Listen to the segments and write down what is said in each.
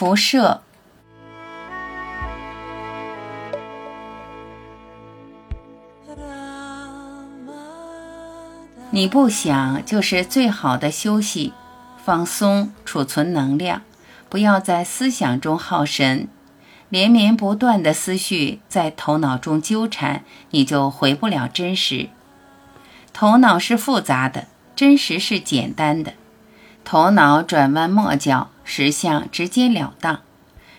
辐射。你不想就是最好的休息、放松、储存能量。不要在思想中耗神，连绵不断的思绪在头脑中纠缠，你就回不了真实。头脑是复杂的，真实是简单的。头脑转弯抹角，实相直截了当。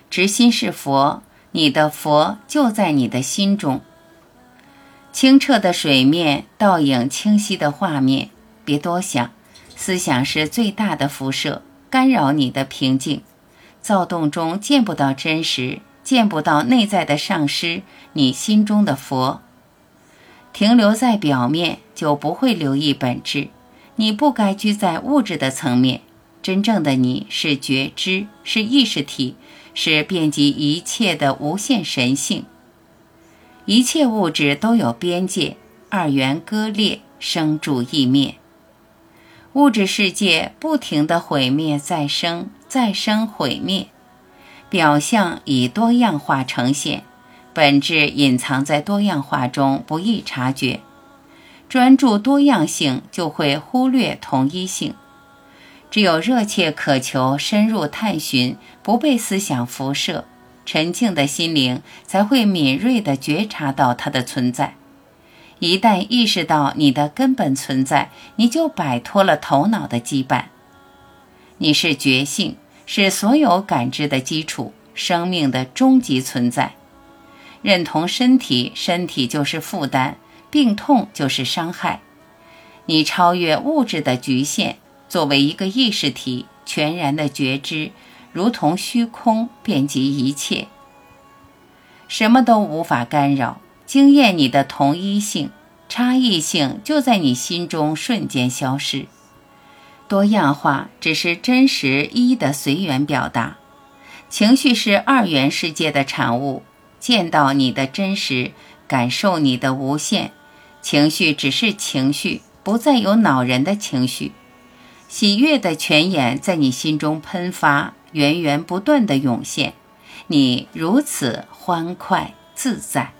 直心是佛，你的佛就在你的心中。清澈的水面，倒影清晰的画面，别多想。思想是最大的辐射，干扰你的平静。躁动中见不到真实，见不到内在的上师，你心中的佛。停留在表面，就不会留意本质。你不该居在物质的层面，真正的你是觉知，是意识体，是遍及一切的无限神性。一切物质都有边界，二元割裂，生住异灭。物质世界不停的毁灭再生。再生毁灭，表象以多样化呈现，本质隐藏在多样化中，不易察觉。专注多样性，就会忽略同一性。只有热切渴求深入探寻，不被思想辐射，沉静的心灵才会敏锐地觉察到它的存在。一旦意识到你的根本存在，你就摆脱了头脑的羁绊。你是觉性。是所有感知的基础，生命的终极存在。认同身体，身体就是负担，病痛就是伤害。你超越物质的局限，作为一个意识体，全然的觉知，如同虚空，遍及一切，什么都无法干扰。惊艳你的同一性，差异性就在你心中瞬间消失。多样化只是真实一的随缘表达，情绪是二元世界的产物。见到你的真实，感受你的无限。情绪只是情绪，不再有恼人的情绪。喜悦的泉眼在你心中喷发，源源不断的涌现。你如此欢快自在。